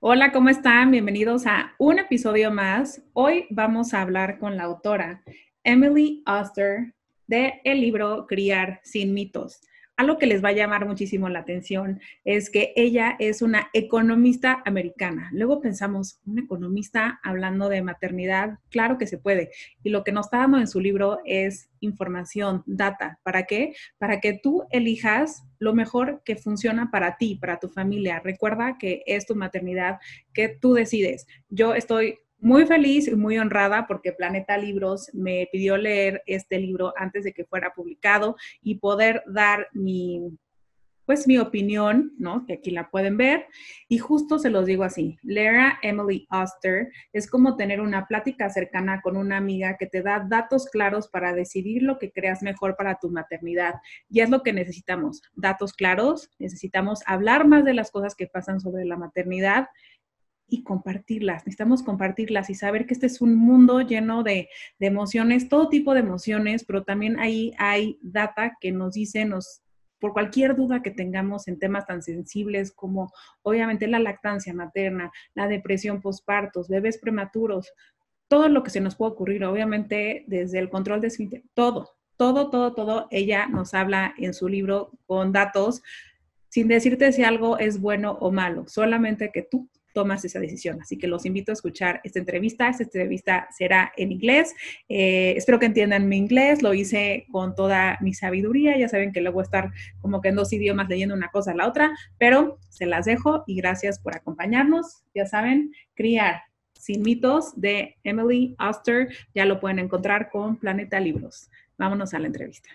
Hola, ¿cómo están? Bienvenidos a un episodio más. Hoy vamos a hablar con la autora Emily Oster de el libro Criar sin mitos algo que les va a llamar muchísimo la atención es que ella es una economista americana. Luego pensamos, un economista hablando de maternidad, claro que se puede. Y lo que nos está dando en su libro es información, data. ¿Para qué? Para que tú elijas lo mejor que funciona para ti, para tu familia. Recuerda que es tu maternidad que tú decides. Yo estoy muy feliz y muy honrada porque Planeta Libros me pidió leer este libro antes de que fuera publicado y poder dar mi, pues mi opinión, ¿no? Que aquí la pueden ver. Y justo se los digo así, leer a Emily Oster es como tener una plática cercana con una amiga que te da datos claros para decidir lo que creas mejor para tu maternidad. Y es lo que necesitamos, datos claros, necesitamos hablar más de las cosas que pasan sobre la maternidad y compartirlas. Necesitamos compartirlas y saber que este es un mundo lleno de, emociones, todo tipo de emociones, pero también ahí hay data que nos dice, nos, por cualquier duda que tengamos en temas tan sensibles como obviamente la lactancia materna, la depresión postpartos, bebés prematuros, todo lo que se nos puede ocurrir, obviamente desde el control de todo, todo, todo, todo, ella nos habla en su libro con datos sin decirte si algo es bueno o malo, solamente que tú tomas esa decisión. Así que los invito a escuchar esta entrevista. Esta entrevista será en inglés. Eh, espero que entiendan mi inglés. Lo hice con toda mi sabiduría. Ya saben que luego estar como que en dos idiomas leyendo una cosa a la otra, pero se las dejo y gracias por acompañarnos. Ya saben, criar sin mitos de Emily Oster. Ya lo pueden encontrar con Planeta Libros. Vámonos a la entrevista.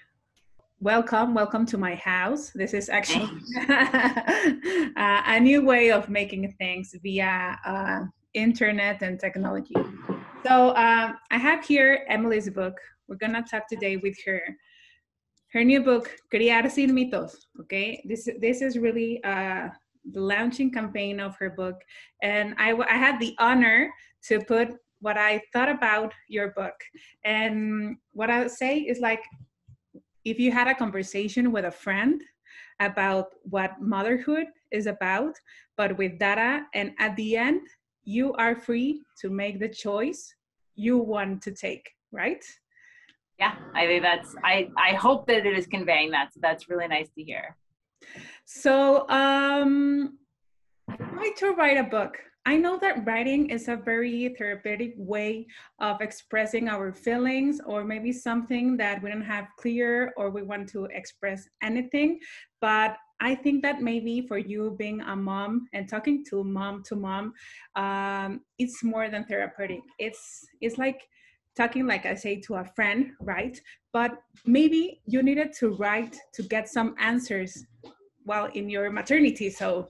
Welcome welcome to my house. This is actually uh, a new way of making things via uh, internet and technology. So um, i have here emily's book. We're going to talk today with her. Her new book criar sin mitos okay? This this is really uh, the launching campaign of her book. And I, I had the honor to put what i thought about your book. And what i would say is like if you had a conversation with a friend about what motherhood is about, but with data, and at the end, you are free to make the choice you want to take, right? Yeah, I think that's, I, I hope that it is conveying that. So that's really nice to hear. So, um, why to write a book? I know that writing is a very therapeutic way of expressing our feelings or maybe something that we don't have clear or we want to express anything. But I think that maybe for you being a mom and talking to mom to mom, um, it's more than therapeutic. It's it's like talking like I say to a friend, right? But maybe you needed to write to get some answers while in your maternity. So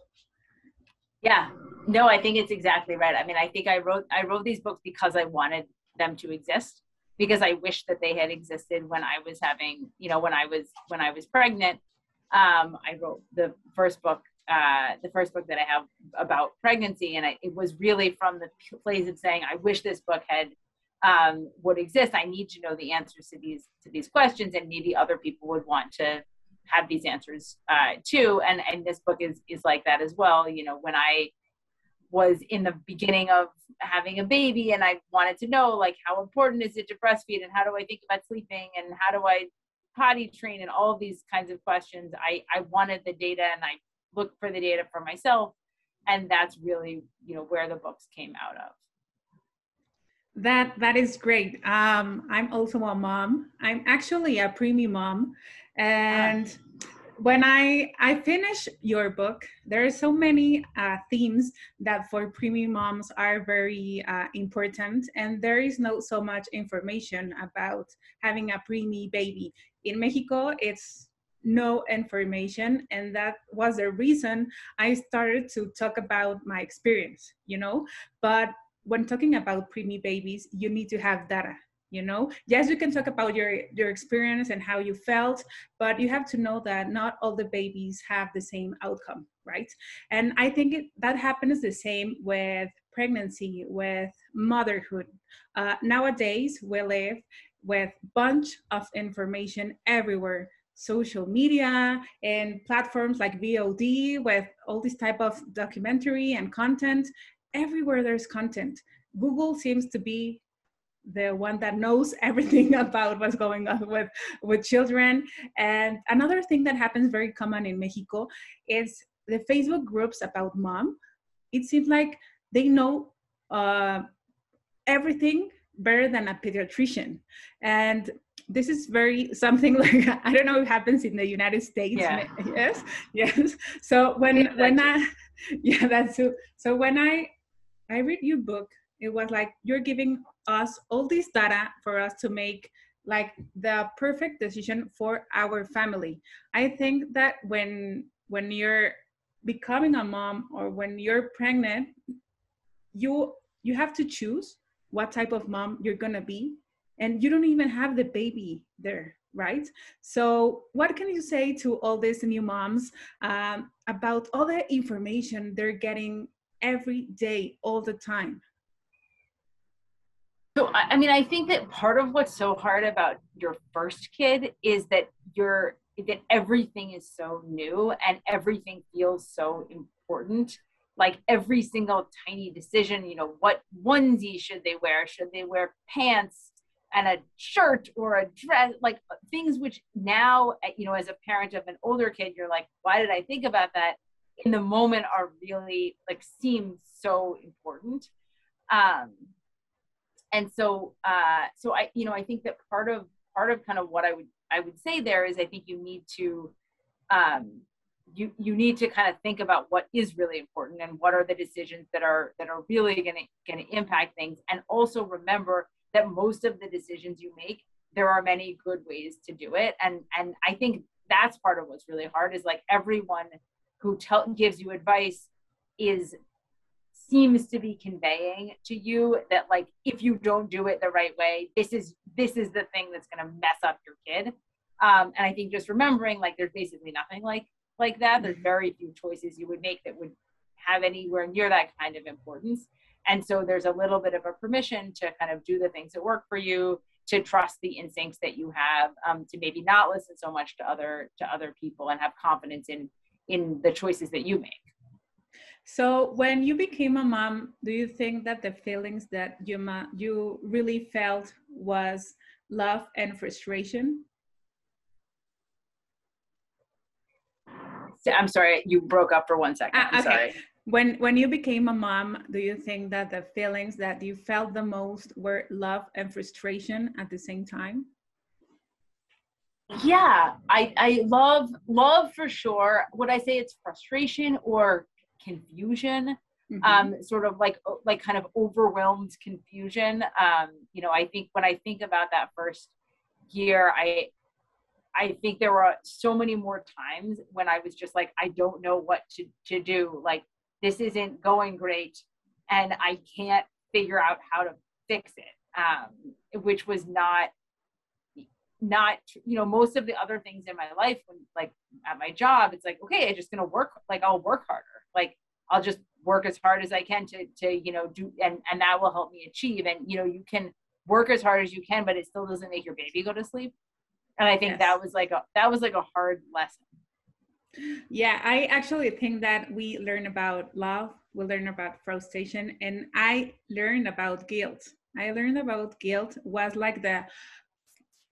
yeah, no, I think it's exactly right. I mean, I think I wrote I wrote these books because I wanted them to exist because I wish that they had existed when I was having, you know, when I was when I was pregnant. Um, I wrote the first book, uh, the first book that I have about pregnancy, and I, it was really from the place of saying, I wish this book had um, would exist. I need to know the answers to these to these questions, and maybe other people would want to have these answers uh, too. And and this book is is like that as well. You know, when I was in the beginning of having a baby and I wanted to know like how important is it to breastfeed and how do I think about sleeping and how do I potty train and all these kinds of questions. I, I wanted the data and I looked for the data for myself. And that's really, you know, where the books came out of. That that is great. Um, I'm also a mom. I'm actually a preemie mom, and when I I finish your book, there are so many uh, themes that for preemie moms are very uh, important, and there is not so much information about having a preemie baby in Mexico. It's no information, and that was the reason I started to talk about my experience. You know, but when talking about preemie babies, you need to have data you know yes you can talk about your your experience and how you felt but you have to know that not all the babies have the same outcome right and i think it, that happens the same with pregnancy with motherhood uh, nowadays we live with bunch of information everywhere social media and platforms like VOD with all this type of documentary and content. Everywhere there's content. Google seems to be the one that knows everything about what's going on with with children. And another thing that happens very common in mexico is the facebook groups about mom. It seems like they know uh, everything better than a pediatrician. And this is very something like i don't know if happens in the united states. Yeah. yes yes. So when yeah, when i yeah that's so so when i i read your book it was like you're giving us all this data for us to make like the perfect decision for our family. I think that when when you're becoming a mom or when you're pregnant you you have to choose what type of mom you're going to be and you don't even have the baby there right? So what can you say to all these new moms um, about all the information they're getting every day all the time so i mean i think that part of what's so hard about your first kid is that you're that everything is so new and everything feels so important. Like every single tiny decision you know what onesie should they wear? Should they wear pants and a shirt or a dress? Like things which now you know as a parent of an older kid you're like why did i think about that? in the moment are really like seem so important. Um and so uh so i you know i think that part of part of kind of what i would i would say there is i think you need to um you you need to kind of think about what is really important and what are the decisions that are that are really going to going to impact things. And also remember that most of the decisions you make there are many good ways to do it. And and i think that's part of what's really hard is like everyone who tell, gives you advice is seems to be conveying to you that like if you don't do it the right way this is this is the thing that's going to mess up your kid. Um, and i think just remembering like there's basically nothing like like that. There's mm-hmm. very few choices you would make that would have anywhere near that kind of importance. And so there's a little bit of a permission to kind of do the things that work for you to trust the instincts that you have um, to maybe not listen so much to other to other people and have confidence in in the choices that you make so when you became a mom, do you think that the feelings that you ma- you really felt was love and frustration? I'm sorry, you broke up for one second. Uh, okay. Sorry. When when you became a mom, do you think that the feelings that you felt the most were love and frustration at the same time? Yeah, I I love love for sure. Would I say it's frustration or confusion mm-hmm. um, sort of like like kind of overwhelmed confusion. Um, you know i think when i think about that first year i i think there were so many more times when i was just like i don't know what to, to do. Like this isn't going great and i can't figure out how to fix it um, which was not not you know most of the other things in my life when like at my job it's like okay i'm just gonna work like i'll work harder. Like i'll just work as hard as i can to to you know do and and that will help me achieve. And you know you can work as hard as you can but it still doesn't make your baby go to sleep. And i think yes. that was like a that was like a hard lesson. Yeah i actually think that we learn about love we learn about frustration and i learned about guilt. I learned about guilt was like the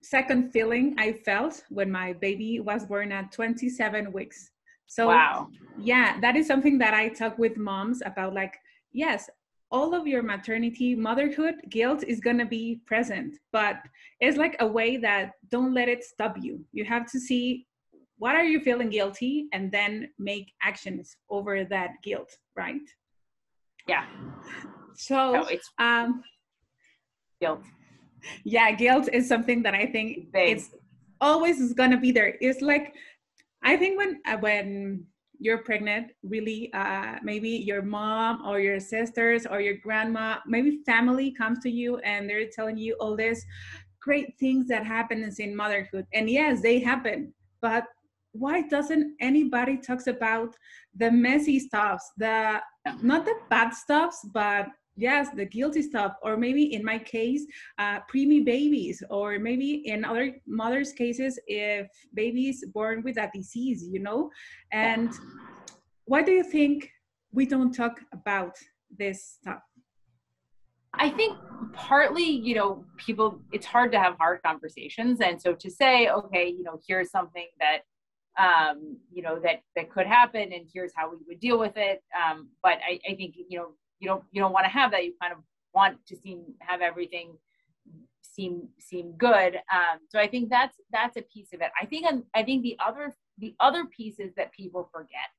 second feeling i felt when my baby was born at 27 weeks so wow. yeah, that is something that I talk with moms about like, yes, all of your maternity, motherhood guilt is going to be present, but it's like a way that don't let it stop you. You have to see what are you feeling guilty and then make actions over that guilt, right? Yeah. So no, it's um guilt. Yeah, guilt is something that I think it's always is going to be there. It's like I think when uh, when you're pregnant, really, uh, maybe your mom or your sisters or your grandma, maybe family comes to you and they're telling you all this great things that happens in motherhood. And yes, they happen, but why doesn't anybody talks about the messy stuffs, the not the bad stuffs, but yes the guilty stuff or maybe in my case uh, preemie babies or maybe in other mothers cases if babies born with a disease you know and why do you think we don't talk about this stuff I think partly, you know, people, it's hard to have hard conversations. And so to say, okay, you know, here's something that, um, you know, that, that could happen and here's how we would deal with it. Um, but I, I think, you know, you don't, you don't want to have that. You kind of want to seem, have everything seem, seem good. Um, so I think that's, that's a piece of it. I think, I think the other, the other piece is that people forget.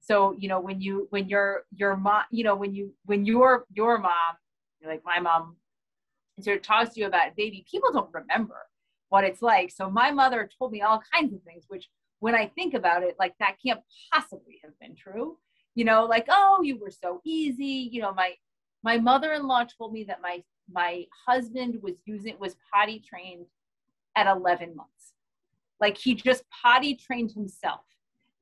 So, you know, when you, when you're, your mom, you know, when you, when your, your mom like my mom sort of talks to you about baby, people don't remember what it's like. So my mother told me all kinds of things, which when I think about it, like that can't possibly have been true. You know, like, oh, you were so easy. You know, my my mother-in-law told me that my my husband was using was potty trained at 11 months. Like he just potty trained himself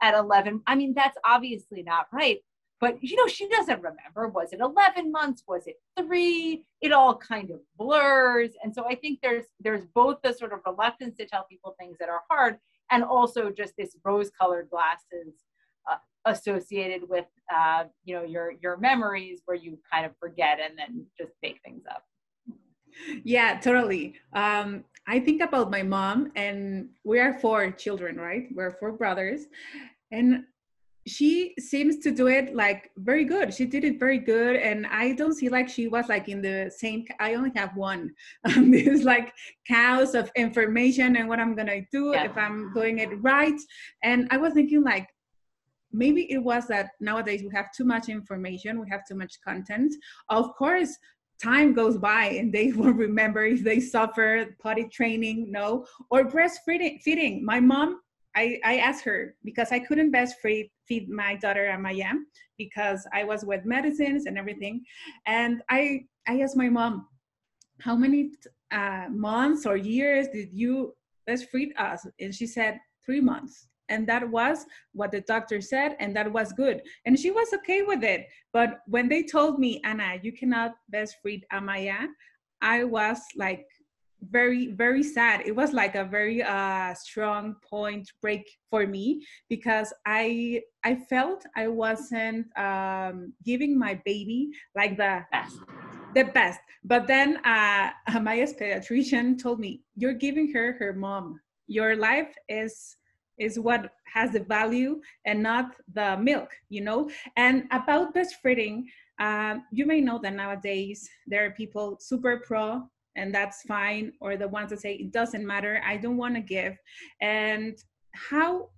at 11. I mean, that's obviously not right but you know she doesn't remember was it 11 months was it three it all kind of blurs and so i think there's there's both the sort of reluctance to tell people things that are hard and also just this rose colored glasses associated with uh, you know your your memories where you kind of forget and then just make things up. Yeah totally. Um, i think about my mom and we are four children right? We're four brothers. And she seems to do it like very good. She did it very good. And i don't see like she was like in the same i only have one um, there's like cows of information and what i'm gonna do yeah. if i'm doing it right. And i was thinking like maybe it was that nowadays we have too much information we have too much content of course time goes by and they will remember if they suffer potty training no or breastfeeding feeding my mom I, I asked her because I couldn't breastfeed feed my daughter and my Amaya because I was with medicines and everything. And I, I asked my mom, how many uh, months or years did you breastfeed us? And she said, three months. And that was what the doctor said, and that was good. And she was okay with it. But when they told me, Anna, you cannot breastfeed Amaya, I was like very very sad it was like a very uh, strong point break for me because i i felt i wasn't um, giving my baby like the best the best but then uh, my pediatrician told me you're giving her her mom your life is is what has the value and not the milk you know? And about breastfeeding um, you may know that nowadays there are people super pro and that's fine or the ones that say it doesn't matter i don't want to give. And how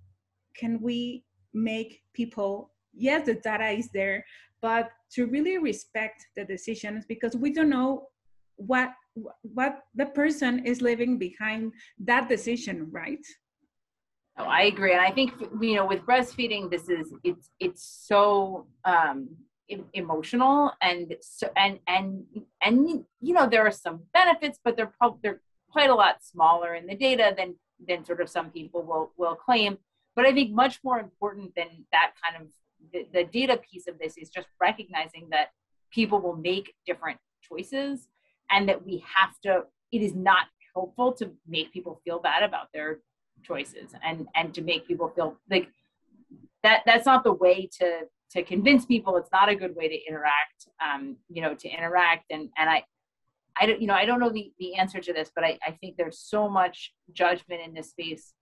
can we make people yes the data is there but to really respect the decisions because we don't know what what the person is living behind that decision right i agree and i think you know with breastfeeding this is it's it's so um emotional and so and and and you know there are some benefits but they're probably they're quite a lot smaller in the data than than sort of some people will will claim. But i think much more important than that kind of the, the data piece of this is just recognizing that people will make different choices and that we have to it is not helpful to make people feel bad about their choices and and to make people feel like that that's not the way to to convince people. It's not a good way to interact um, you know to interact. And and i i don't you know i don't know the, the answer to this but I, I think there's so much judgment in this space.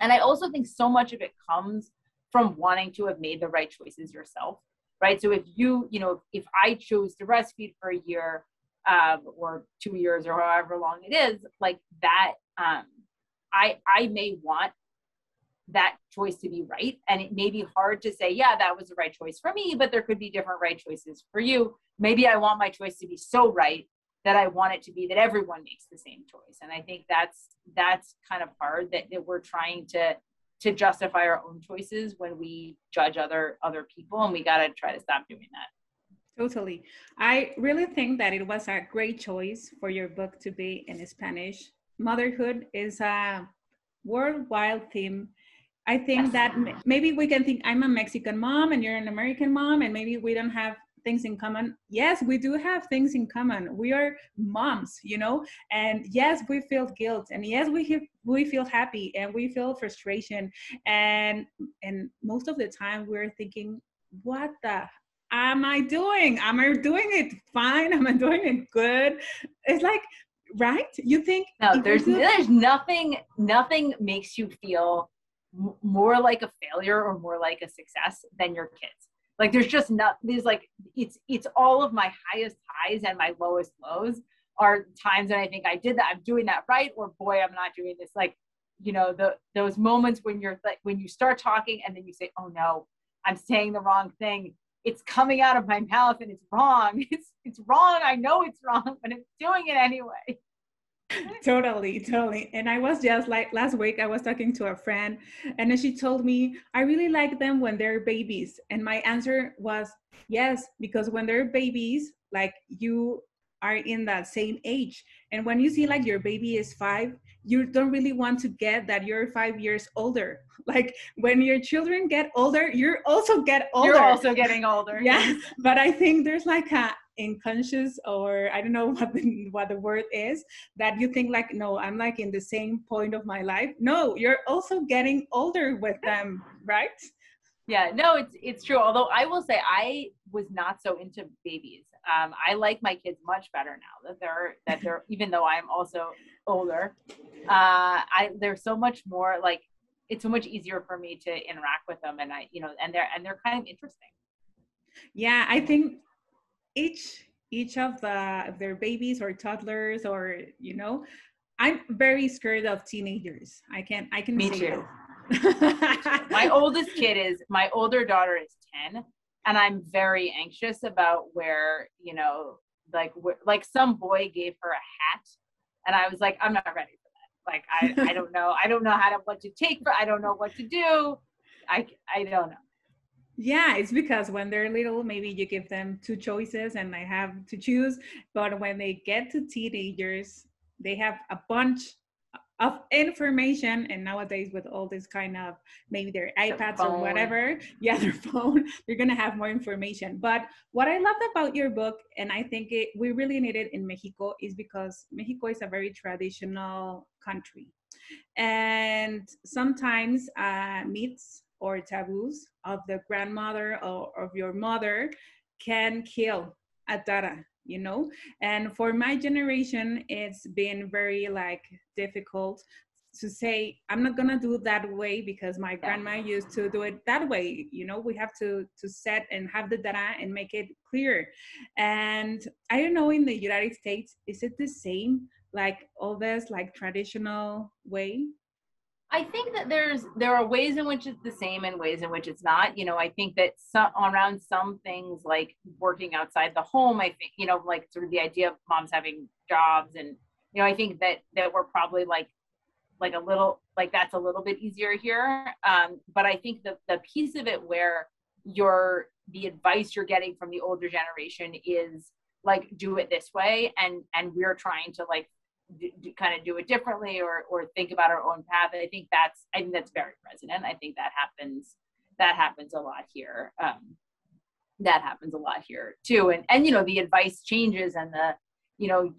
And i also think so much of it comes from wanting to have made the right choices yourself right? So if you you know if i chose to breastfeed for a year um, or two years or however long it is like that um, i i may want that choice to be right. And it may be hard to say, yeah, that was the right choice for me, but there could be different right choices for you. Maybe I want my choice to be so right that I want it to be that everyone makes the same choice. And I think that's that's kind of hard that, that we're trying to to justify our own choices when we judge other other people and we got to try to stop doing that. Totally. I really think that it was a great choice for your book to be in Spanish. Motherhood is a worldwide theme. I think that maybe we can think I'm a Mexican mom and you're an American mom, and maybe we don't have things in common. Yes we do have things in common. We are moms you know? And yes we feel guilt and yes we we feel happy and we feel frustration. And and most of the time we're thinking what the am i doing? Am i doing it fine? Am i doing it good? It's like right? You think no there's there's nothing nothing makes you feel more like a failure or more like a success than your kids. Like there's just not there's like it's it's all of my highest highs and my lowest lows are times that i think i did that i'm doing that right or boy i'm not doing this. Like you know the those moments when you're like when you start talking and then you say oh no i'm saying the wrong thing it's coming out of my mouth and it's wrong. It's it's wrong. I know it's wrong but it's doing it anyway. Totally totally. And i was just like last week i was talking to a friend and then she told me i really like them when they're babies. And my answer was yes because when they're babies like you are in that same age. And when you see like your baby is five you don't really want to get that you're five years older. Like when your children get older you're also get older. you're also getting older. Yeah but i think there's like a unconscious or i don't know what the, what the word is that you think like no i'm like in the same point of my life. No you're also getting older with them right? Yeah no it's it's true. Although i will say i was not so into babies um, i like my kids much better now that they're that they're even though i'm also older uh, i they're so much more like it's so much easier for me to interact with them and i you know and they're and they're kind of interesting. Yeah i think each each of the of their babies or toddlers or you know i'm very scared of teenagers. I can i can me too. my oldest kid is my older daughter is 10 and i'm very anxious about where you know like like some boy gave her a hat and i was like i'm not ready for that like i i don't know i don't know how to what to take for i don't know what to do i i don't know yeah, it's because when they're little, maybe you give them two choices and they have to choose. But when they get to teenagers, they have a bunch of information. And nowadays, with all this kind of maybe their iPads or whatever, yeah, their phone, they're going to have more information. But what I loved about your book, and I think it, we really need it in Mexico, is because Mexico is a very traditional country. And sometimes uh, myths or taboos of the grandmother or of your mother can kill a data you know? And for my generation it's been very like difficult to say i'm not gonna do that way because my grandma used to do it that way you know? We have to to set and have the data and make it clear. And i don't know in the united states is it the same like all this like traditional way I think that there's there are ways in which it's the same and ways in which it's not. You know, I think that some around some things like working outside the home, I think, you know, like sort of the idea of moms having jobs and you know, I think that that we're probably like like a little like that's a little bit easier here. Um, but I think the the piece of it where your the advice you're getting from the older generation is like do it this way and and we're trying to like do, do, kind of do it differently or or think about our own path. I think that's I think that's very resonant. I think that happens that happens a lot here. Um, that happens a lot here too. And and you know the advice changes and the you know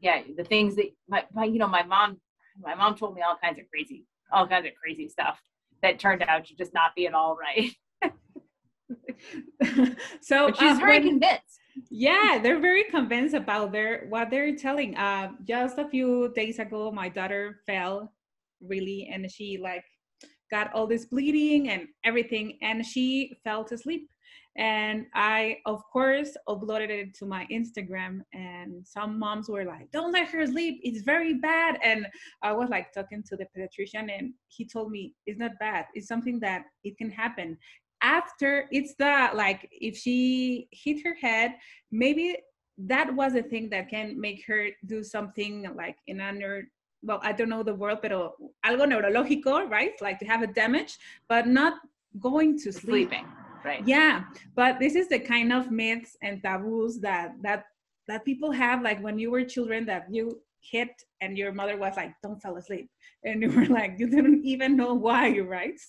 yeah the things that my, my you know my mom my mom told me all kinds of crazy all kinds of crazy stuff that turned out to just not be at all right. so but she's uh, very when, convinced yeah they're very convinced about their what they're telling. Uh just a few days ago my daughter fell really and she like got all this bleeding and everything and she fell to sleep. And i of course uploaded it to my instagram and some moms were like don't let her sleep. It's very bad. And i was like talking to the pediatrician and he told me it's not bad. It's something that it can happen after it's the like if she hit her head maybe that was a thing that can make her do something like in under well i don't know the word but algo neurológico right? Like to have a damage but not going to sleep sleeping right. Yeah but this is the kind of myths and taboos that that that people have like when you were children that you hit and your mother was like don't fall asleep. And you were like you didn't even know why right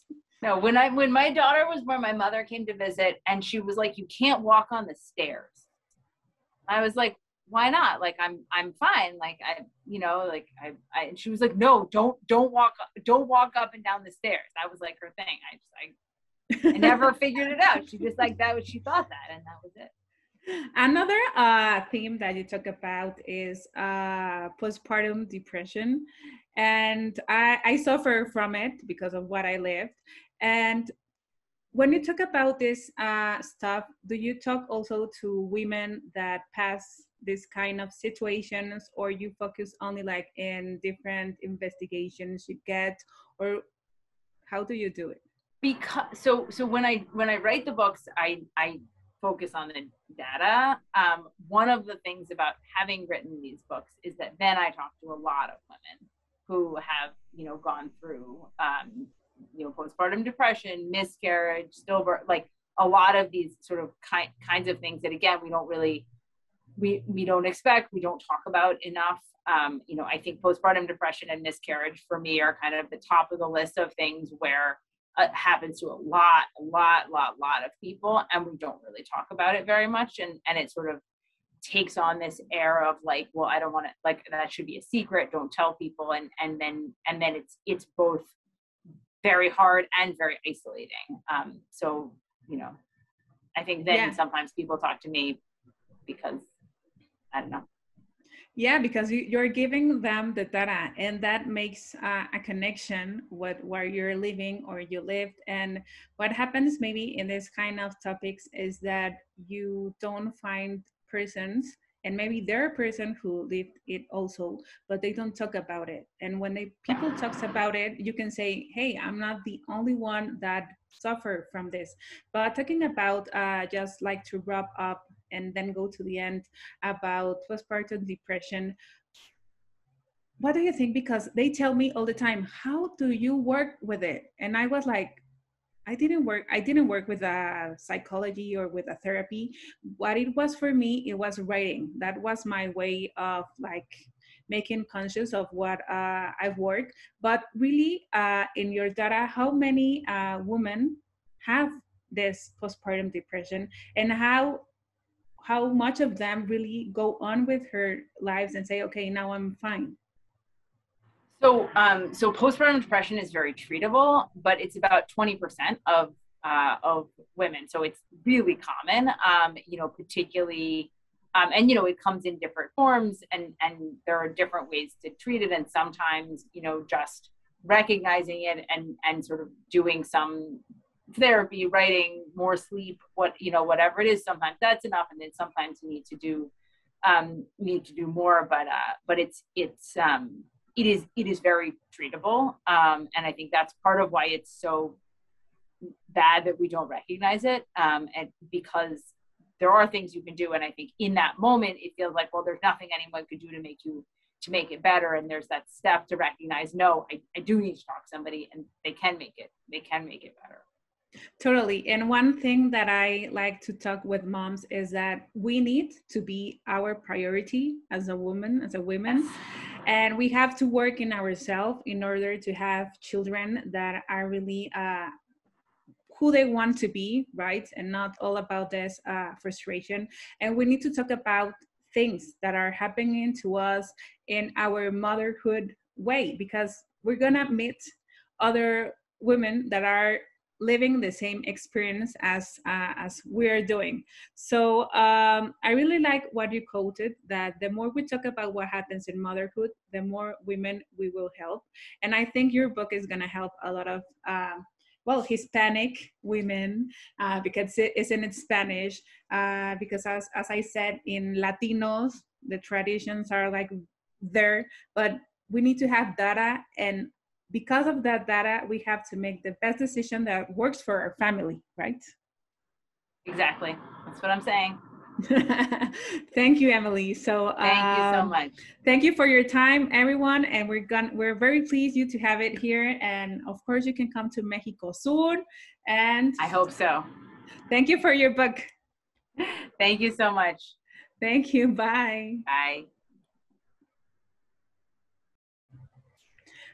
No, when I when my daughter was born, my mother came to visit and she was like, You can't walk on the stairs. I was like, why not? Like I'm I'm fine. Like I you know, like I, I and she was like, No, don't don't walk don't walk up and down the stairs. That was like her thing. I just I, I never figured it out. She just like that was she thought that and that was it. Another uh, theme that you talk about is uh, postpartum depression. And I, I suffer from it because of what I lived. And when you talk about this uh, stuff, do you talk also to women that pass this kind of situations or you focus only like in different investigations you get or how do you do it? Because so so when i when i write the books i i focus on the data. Um, one of the things about having written these books is that then i talk to a lot of women who have you know gone through um, you know postpartum depression miscarriage stillbirth like a lot of these sort of ki- kinds of things that again we don't really we we don't expect we don't talk about enough. Um, you know i think postpartum depression and miscarriage for me are kind of the top of the list of things where it happens to a lot a lot lot lot of people and we don't really talk about it very much and and it sort of takes on this air of like well i don't want to like that should be a secret don't tell people and and then and then it's it's both very hard and very isolating um so you know i think then yeah. sometimes people talk to me because I don't know. Yeah, because you're giving them the data, and that makes uh, a connection with where you're living or you lived. And what happens maybe in this kind of topics is that you don't find persons, and maybe they're a person who lived it also, but they don't talk about it. And when they people talks about it, you can say, "Hey, I'm not the only one that suffer from this." But talking about uh, just like to wrap up and then go to the end about postpartum depression what do you think because they tell me all the time how do you work with it and i was like i didn't work i didn't work with a psychology or with a therapy. What it was for me it was writing. That was my way of like making conscious of what uh, i've worked. But really uh, in your data how many uh, women have this postpartum depression? And how how much of them really go on with her lives and say, okay, now I'm fine? So, um, so postpartum depression is very treatable, but it's about 20% of uh, of women. So it's really common, um, you know, particularly, um, and you know, it comes in different forms, and and there are different ways to treat it, and sometimes, you know, just recognizing it and and sort of doing some therapy, writing, more sleep, what you know, whatever it is. Sometimes that's enough, and then sometimes you need to do um, need to do more. But uh, but it's it's um, it is it is very treatable, um, and I think that's part of why it's so bad that we don't recognize it, um, and because there are things you can do, and I think in that moment it feels like well, there's nothing anyone could do to make you to make it better and there's that step to recognize no I, I do need to talk to somebody and they can make it they can make it better Totally. And one thing that I like to talk with moms is that we need to be our priority as a woman, as a woman. And we have to work in ourselves in order to have children that are really uh, who they want to be, right? And not all about this uh, frustration. And we need to talk about things that are happening to us in our motherhood way because we're to meet other women that are living the same experience as uh, as we're doing. So um, i really like what you quoted that the more we talk about what happens in motherhood the more women we will help. And i think your book is going to help a lot of uh, well hispanic women uh, because it is in spanish uh, because as, as i said in latinos the traditions are like there but we need to have data and because of that data, we have to make the best decision that works for our family, right? Exactly. That's what I'm saying. thank you, Emily. So thank you so um, much. Thank you for your time, everyone. And we're gonna we're very pleased you to have it here. And of course, you can come to Mexico soon. And I hope so. Thank you for your book. Thank you so much. Thank you. Bye. Bye.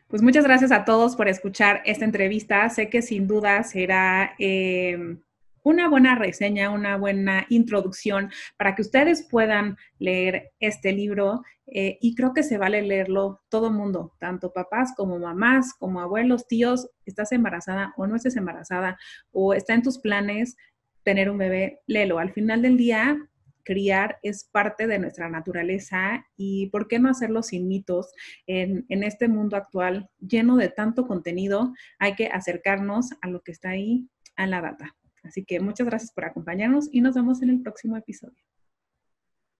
Pues muchas gracias a todos por escuchar esta entrevista. Sé que sin duda será eh, una buena reseña, una buena introducción para que ustedes puedan leer este libro eh, y creo que se vale leerlo todo mundo, tanto papás como mamás, como abuelos, tíos, estás embarazada o no estés embarazada o está en tus planes tener un bebé, léelo. Al final del día, criar es parte de nuestra naturaleza y por qué no hacerlo sin mitos. En, en, este mundo actual lleno de tanto contenido, hay que acercarnos a lo que está ahí, a la data. Así que muchas gracias por acompañarnos y nos vemos en el próximo episodio.